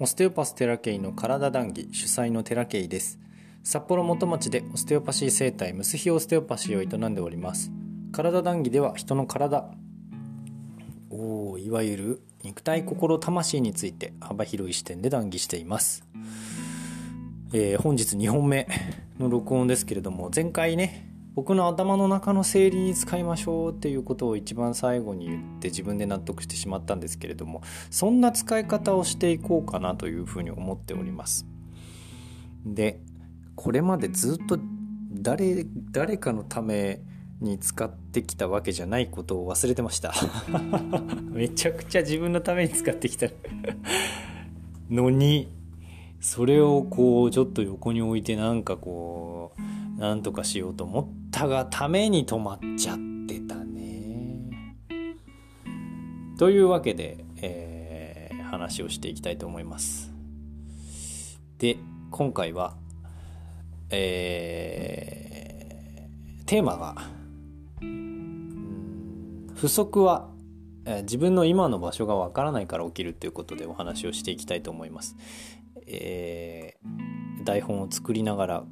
オステオパステラケイの体談義主催のテラケイです。札幌元町でオステオパシー生態ムスヒオステオパシーを営んでおります。体談義では人の体。おいわゆる肉体心魂について幅広い視点で談義しています、えー、本日2本目の録音ですけれども前回ね僕の頭の中の整理に使いましょうっていうことを一番最後に言って自分で納得してしまったんですけれどもそんな使い方をしていこうかなというふうに思っております。でこれまでずっと誰誰かのために使ってきたわけじゃないことを忘れてました。めちゃくちゃ自分のために使ってきた。のにそれをこうちょっと横に置いてなんかこうなんとかしようと思ったがために止まっちゃってたね。というわけで、えー、話をしていきたいと思います。で今回は、えー、テーマが不足は自分の今の場所がわからないから起きるということでお話をしていきたいと思います。えー、台本を作りながら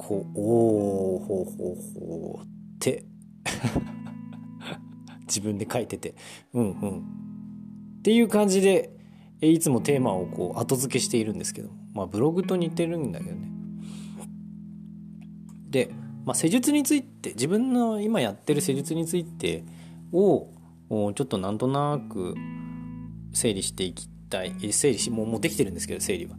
こうおおほうほうほうって。自分で書いてて。うんうん。っていう感じでいつもテーマをこう後付けしているんですけどまあブログと似てるんだけどね。で、まあ、施術について自分の今やってる施術についてをちょっとなんとなく整理していきたい。整理しもうもうできてるんですけど整理は。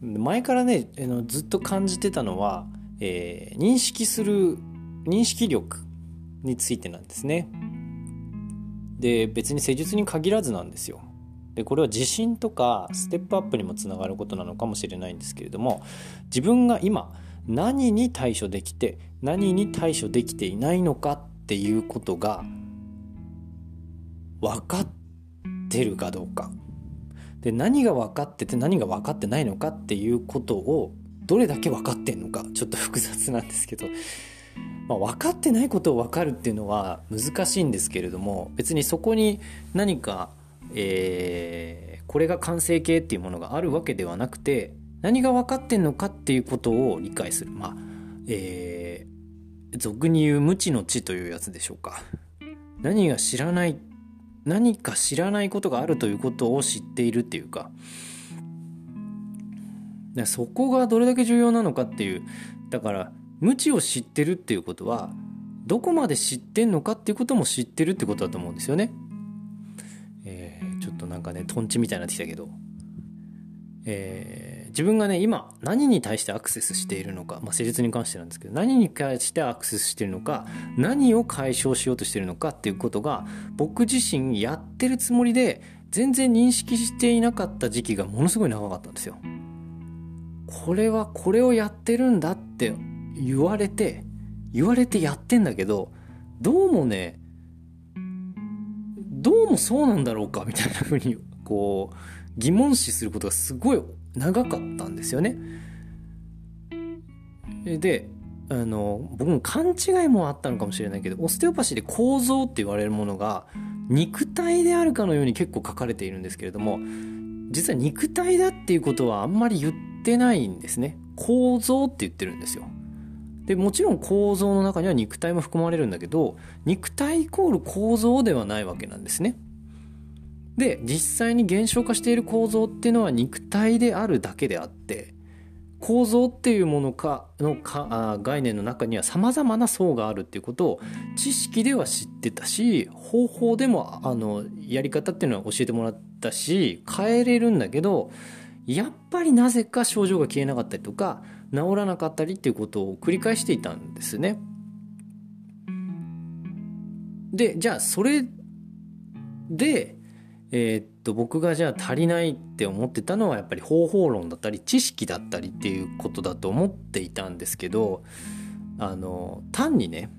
前からねずっと感じてたのはえー、認識する認識力についてなんですね。で別に施術に限らずなんですよ。でこれは自信とかステップアップにもつながることなのかもしれないんですけれども自分が今何に対処できて何に対処できていないのかっていうことが分かってるかどうかで何が分かってて何が分かってないのかっていうことをどれだけ分かってんのかちょっと複雑なんですけど、まあ、分かってないことを分かるっていうのは難しいんですけれども別にそこに何か、えー、これが完成形っていうものがあるわけではなくて何が分かってんのかっていうことを理解する。まあえー、俗に言う無知の知というやつでしょうか。何が知らない何か知らないことがあるということを知っているっていうか。でそこがどれだけ重要なのかっていうだから無知を知ってるっていうことはどこまで知ってんのかっていうことも知ってるってことだと思うんですよね。えー、ちょっとなんかねとんちみたいになってきたけど、えー、自分がね今何に対してアクセスしているのか、まあ、施術に関してなんですけど何に対してアクセスしているのか何を解消しようとしているのかっていうことが僕自身やってるつもりで全然認識していなかった時期がものすごい長かったんですよ。これはこれをやってるんだって言われて言われてやってんだけどどうもねどうもそうなんだろうかみたいな風にこう疑問視することがすごい長かったんですよね。であの僕も勘違いもあったのかもしれないけどオステオパシーで構造って言われるものが肉体であるかのように結構書かれているんですけれども実は肉体だっていうことはあんまり言ってってないんですね。構造って言ってるんですよ。でもちろん構造の中には肉体も含まれるんだけど肉体イコール構造ではないわけなんですね。で実際に減少化している構造っていうのは肉体であるだけであって構造っていうものかのかあ概念の中にはさまざまな層があるっていうことを知識では知ってたし方法でもあのやり方っていうのは教えてもらったし変えれるんだけどやっぱりなぜか症状が消えなかったりとか治らなかったりっていうことを繰り返していたんですね。でじゃあそれで、えー、っと僕がじゃあ足りないって思ってたのはやっぱり方法論だったり知識だったりっていうことだと思っていたんですけどあの単にね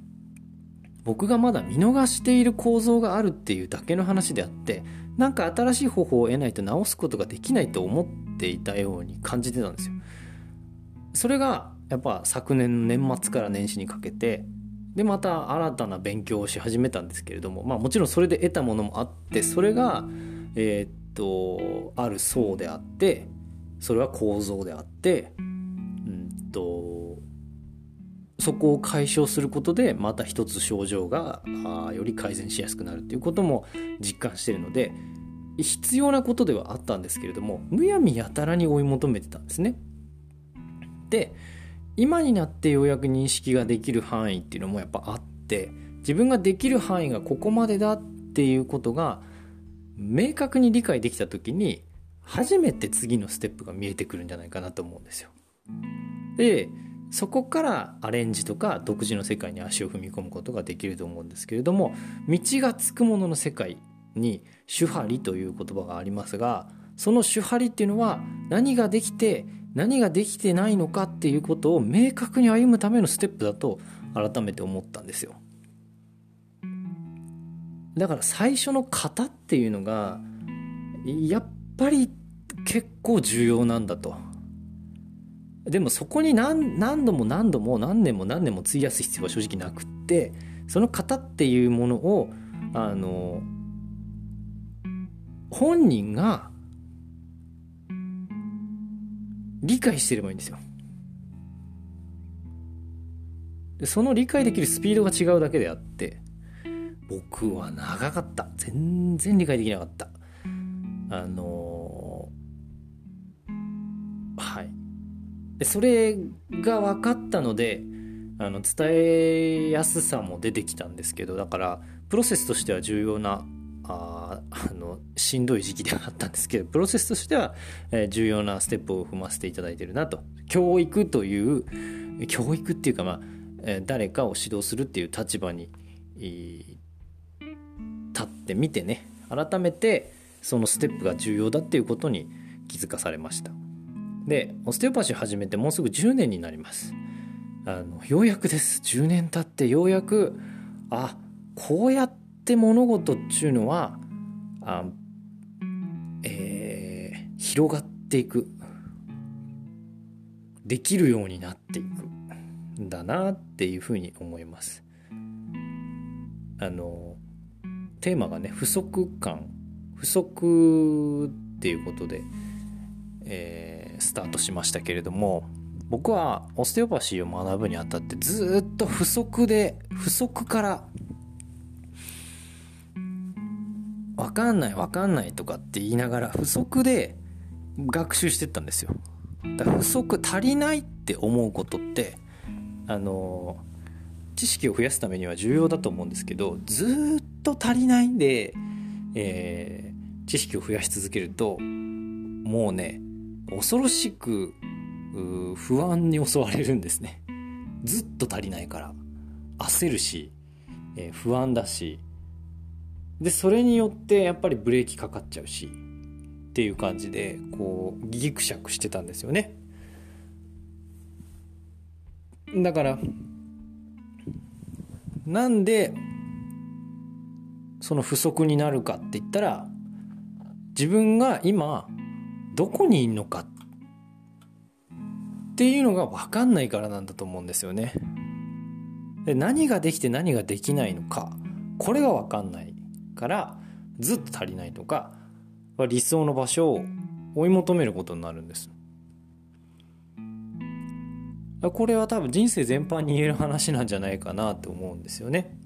僕がまだ見逃している構造があるっていうだけの話であってなんか新しい方法を得ないと直すことができないと思っていたように感じてたんですよ。それがやっぱ昨年の年末から年始にかけてでまた新たな勉強をし始めたんですけれどもまあもちろんそれで得たものもあってそれがえ、っとある層であってそれは構造であってうんとそこを解消することでまた一つ症状があより改善しやすくなるっていうことも実感してるので必要なことではあったんですけれどもむやみやたらに追い求めてたんですね。で今になってようやく認識ができる範囲っていうのもやっぱあって自分ができる範囲がここまでだっていうことが明確に理解できた時に初めて次のステップが見えてくるんじゃないかなと思うんですよ。でそこからアレンジとか独自の世界に足を踏み込むことができると思うんですけれども道がつくものの世界に「手張り」という言葉がありますがその手張りっていうのは何ができて何ができてないのかっていうことを明確に歩むためのステップだと改めて思ったんですよ。だから最初の型っていうのがやっぱり結構重要なんだと。でもそこに何何度も何度も何年も何年も費やす必要は正直なくってその型っていうものをあの本人が理解してればいいんですよ。でその理解できるスピードが違うだけであって僕は長かった。全然理解できなかった。あのー、はい。でそれが分かったのであの伝えやすさも出てきたんですけどだからプロセスとしては重要なああのしんどい時期ではあったんですけどプロセスとしては、え、重要なステップを踏ませていただいてるなと。教育という教育っていうかまあ、え、誰かを指導するっていう立場に、立ってみてね改めてそのステップが重要だっていうことに気づかされました。でオステオパシー始めてもうすぐ10年になります。あのようやくです。10年経ってようやくあこうやって物事っていうのはあ、えー、広がっていくできるようになっていくんだなっていうふうに思います。あのテーマがね不足感不足っていうことで、えー、スタートしましたけれども僕はオステオパシーを学ぶにあたってずっと不足で不足から分かんない分かんないとかって言いながら不足で学習してったんですよ。だから不足足りないって思うことってあの知識を増やすためには重要だと思うんですけどずっと足りないんで、えー、知識を増やし続けるともうね恐ろしく不安に襲われるんですね。ずっと足りないから。焦るし、えー、不安だしでそれによってやっぱりブレーキかかっちゃうしっていう感じでこうギクシャクしてたんですよねだからなんでその不足になるかって言ったら自分が今どこにいるのかっていうのが分かんないからなんだと思うんですよね。で何ができて何ができないのかこれが分かんないからずっと足りないとか理想の場所を追い求めることになるんです。これは多分人生全般に言える話なんじゃないかなって思うんですよね。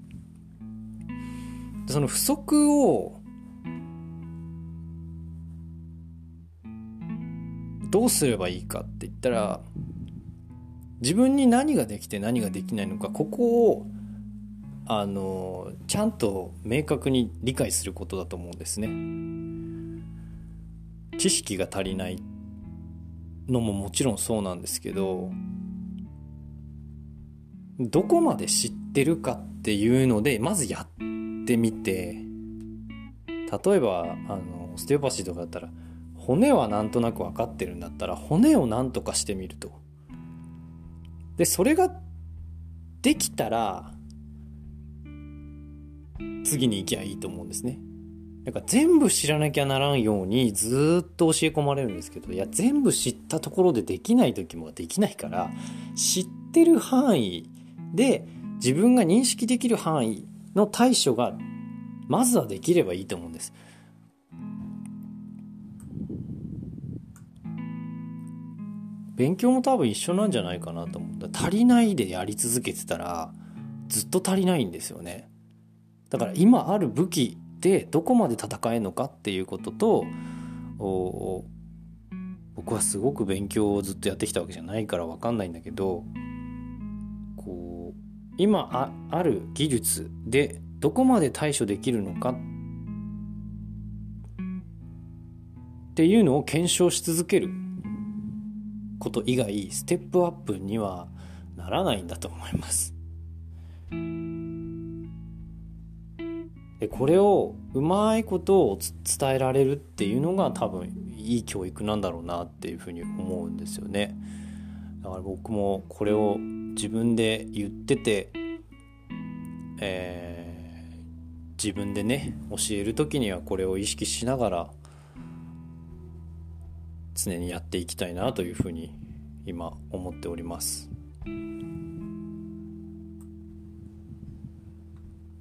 その不足をどうすればいいかって言ったら自分に何ができて何ができないのかここをあのちゃんと明確に理解することだと思うんですね。知識が足りないのももちろんそうなんですけどどこまで知ってるかっていうのでまずやってみて例えばあのステオパシーとかだったら骨はなんとなく分かってるんだったら骨をなんとかしてみると。でそれができたら次に行きゃいいと思うんですね。だか全部知らなきゃならんようにずっと教え込まれるんですけどいや全部知ったところでできない時もできないから知ってる範囲で自分が認識できる範囲の対処がまずはできればいいと思うんです。勉強も多分一緒なんじゃないかなと思った足りないでやり続けてたらずっと足りないんですよねだから今ある武器でどこまで戦えるのかっていうことと僕はすごく勉強をずっとやってきたわけじゃないから分かんないんだけどこう今ある技術でどこまで対処できるのかっていうのを検証し続けること以外ステップアップにはならないんだと思います。でこれをうまいことを伝えられるっていうのが多分いい教育なんだろうなっていうふうに思うんですよね。だから僕もこれを自分で言ってて、えー、自分でね教える時にはこれを意識しながら常にやっていきたいなというふうに今思っております。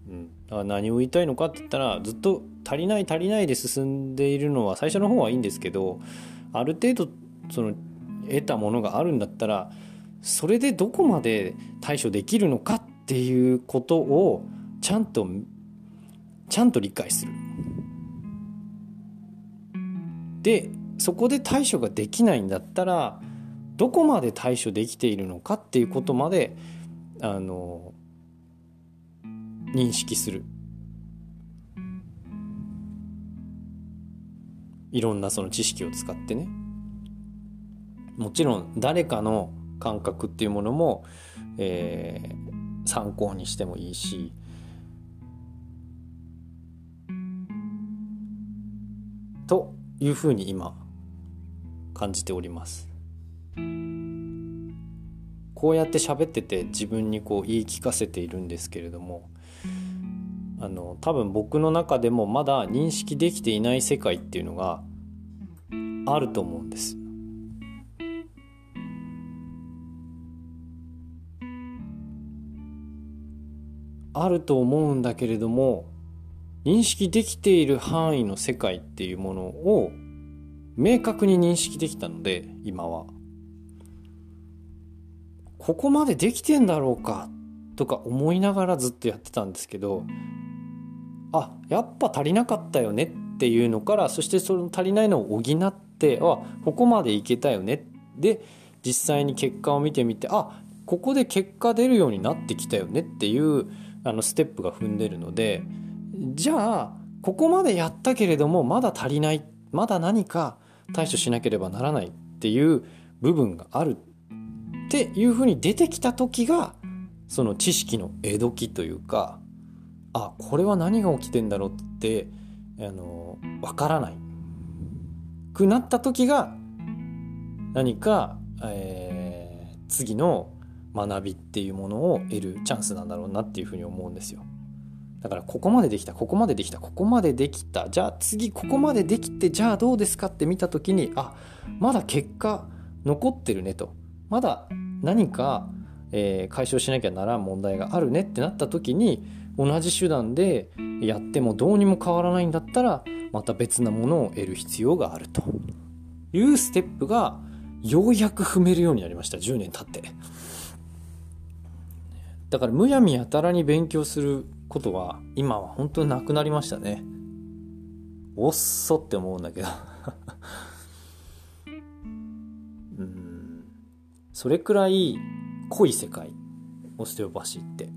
うん、だから何を言いたいのかって言ったらずっと足りない足りないで進んでいるのは最初の方はいいんですけどある程度その得たものがあるんだったらそれでどこまで対処できるのかっていうことをちゃんとちゃんと理解する。でそこで対処ができないんだったらどこまで対処できているのかっていうことまであの認識する。いろんなその知識を使ってね。もちろん誰かの感覚っていうものも、えー、参考にしてもいいし。というふうに今感じております。こうやって喋ってて自分にこう言い聞かせているんですけれどもあの多分僕の中でもまだ認識できていない世界っていうのがあると思うんです。あると思うんだけれども認識できている範囲の世界っていうものを明確に認識できたので今はここまでできてんだろうかとか思いながらずっとやってたんですけどあやっぱ足りなかったよねっていうのからそしてその足りないのを補ってあここまでいけたよねで実際に結果を見てみてあここで結果出るようになってきたよねっていうあのステップが踏んでるのでじゃあここまでやったけれどもまだ足りないまだ何か対処しなければならないっていう部分があるっていうふうに出てきた時がその知識の江戸きというかあこれは何が起きてんだろうってあの分からない。くなった時が何か、えー、次の学びっていうものを得るチャンスなんだろうなっていうふうに思うんですよ。だからここまでできたここまでできたここまでできた。じゃあ次ここまでできてじゃあどうですかって見た時にあまだ結果残ってるねと。まだ何か、えー、解消しなきゃならん問題があるねってなった時に同じ手段でやってもどうにも変わらないんだったらまた別なものを得る必要があると。いうステップがようやく踏めるようになりました。10年経って。だからむやみやたらに勉強することは今は本当になくなりましたね。おっそって思うんだけど。それくらい濃い世界オステオパシーって。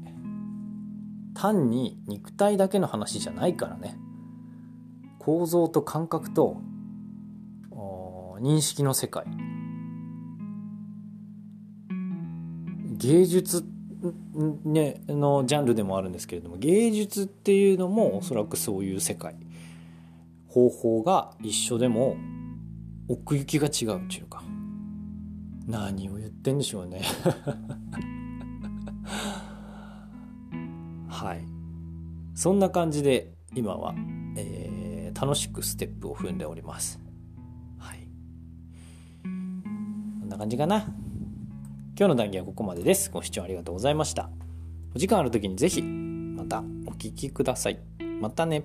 単に肉体だけの話じゃないからね。構造と感覚と認識の世界。芸術ね、のジャンルでもあるんですけれども芸術っていうのもおそらくそういう世界。方法が一緒でも奥行きが違うっていうか。何を言ってんでしょうね はいそんな感じで今は、えー、楽しくステップを踏んでおりますはいこんな感じかな今日の談義はここまでです。ご視聴ありがとうございました。お時間ある時にぜひまたお聴きください。またね。